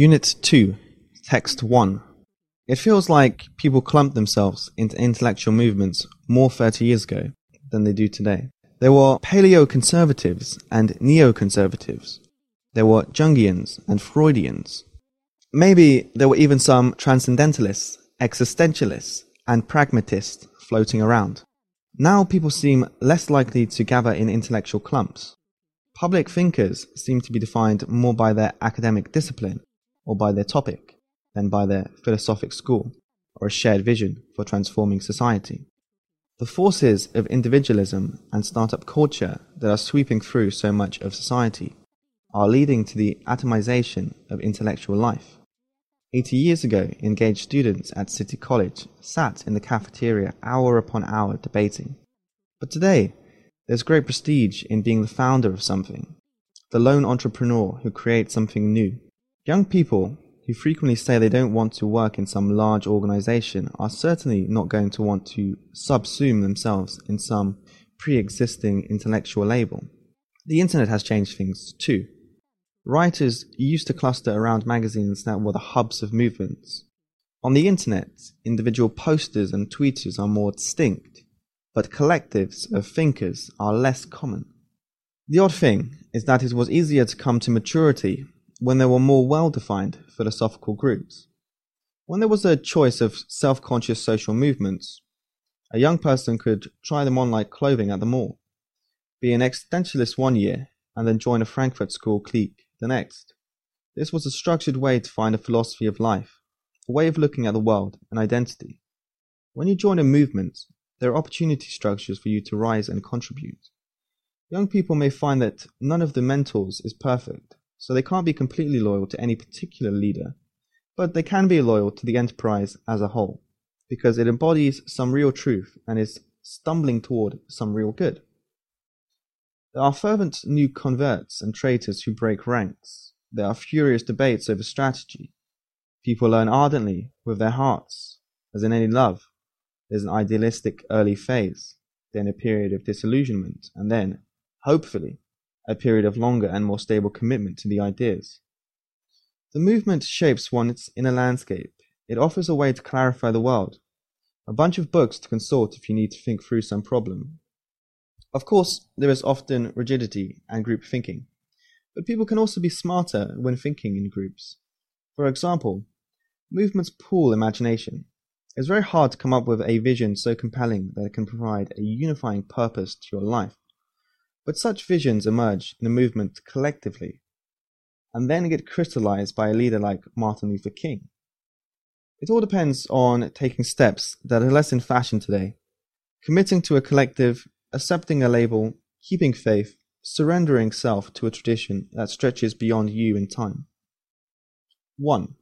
Unit 2, Text 1. It feels like people clumped themselves into intellectual movements more 30 years ago than they do today. There were paleoconservatives and neoconservatives. There were Jungians and Freudians. Maybe there were even some transcendentalists, existentialists, and pragmatists floating around. Now people seem less likely to gather in intellectual clumps. Public thinkers seem to be defined more by their academic discipline or by their topic than by their philosophic school or a shared vision for transforming society. The forces of individualism and startup culture that are sweeping through so much of society are leading to the atomization of intellectual life. 80 years ago, engaged students at City College sat in the cafeteria hour upon hour debating. But today, there's great prestige in being the founder of something, the lone entrepreneur who creates something new. Young people who frequently say they don't want to work in some large organization are certainly not going to want to subsume themselves in some pre existing intellectual label. The internet has changed things too. Writers used to cluster around magazines that were the hubs of movements. On the internet, individual posters and tweeters are more distinct, but collectives of thinkers are less common. The odd thing is that it was easier to come to maturity when there were more well defined philosophical groups. When there was a choice of self conscious social movements, a young person could try them on like clothing at the mall, be an existentialist one year, and then join a Frankfurt School clique the next. This was a structured way to find a philosophy of life, a way of looking at the world, an identity. When you join a movement, there are opportunity structures for you to rise and contribute. Young people may find that none of the mentors is perfect, so they can't be completely loyal to any particular leader, but they can be loyal to the enterprise as a whole, because it embodies some real truth and is stumbling toward some real good. There are fervent new converts and traitors who break ranks. There are furious debates over strategy. People learn ardently with their hearts, as in any love. There's an idealistic early phase, then a period of disillusionment, and then, hopefully, a period of longer and more stable commitment to the ideas. The movement shapes one's inner landscape. It offers a way to clarify the world, a bunch of books to consult if you need to think through some problem. Of course, there is often rigidity and group thinking, but people can also be smarter when thinking in groups. For example, movements pool imagination. It's very hard to come up with a vision so compelling that it can provide a unifying purpose to your life. But such visions emerge in a movement collectively and then get crystallized by a leader like Martin Luther King. It all depends on taking steps that are less in fashion today, committing to a collective, accepting a label, keeping faith, surrendering self to a tradition that stretches beyond you in time. 1.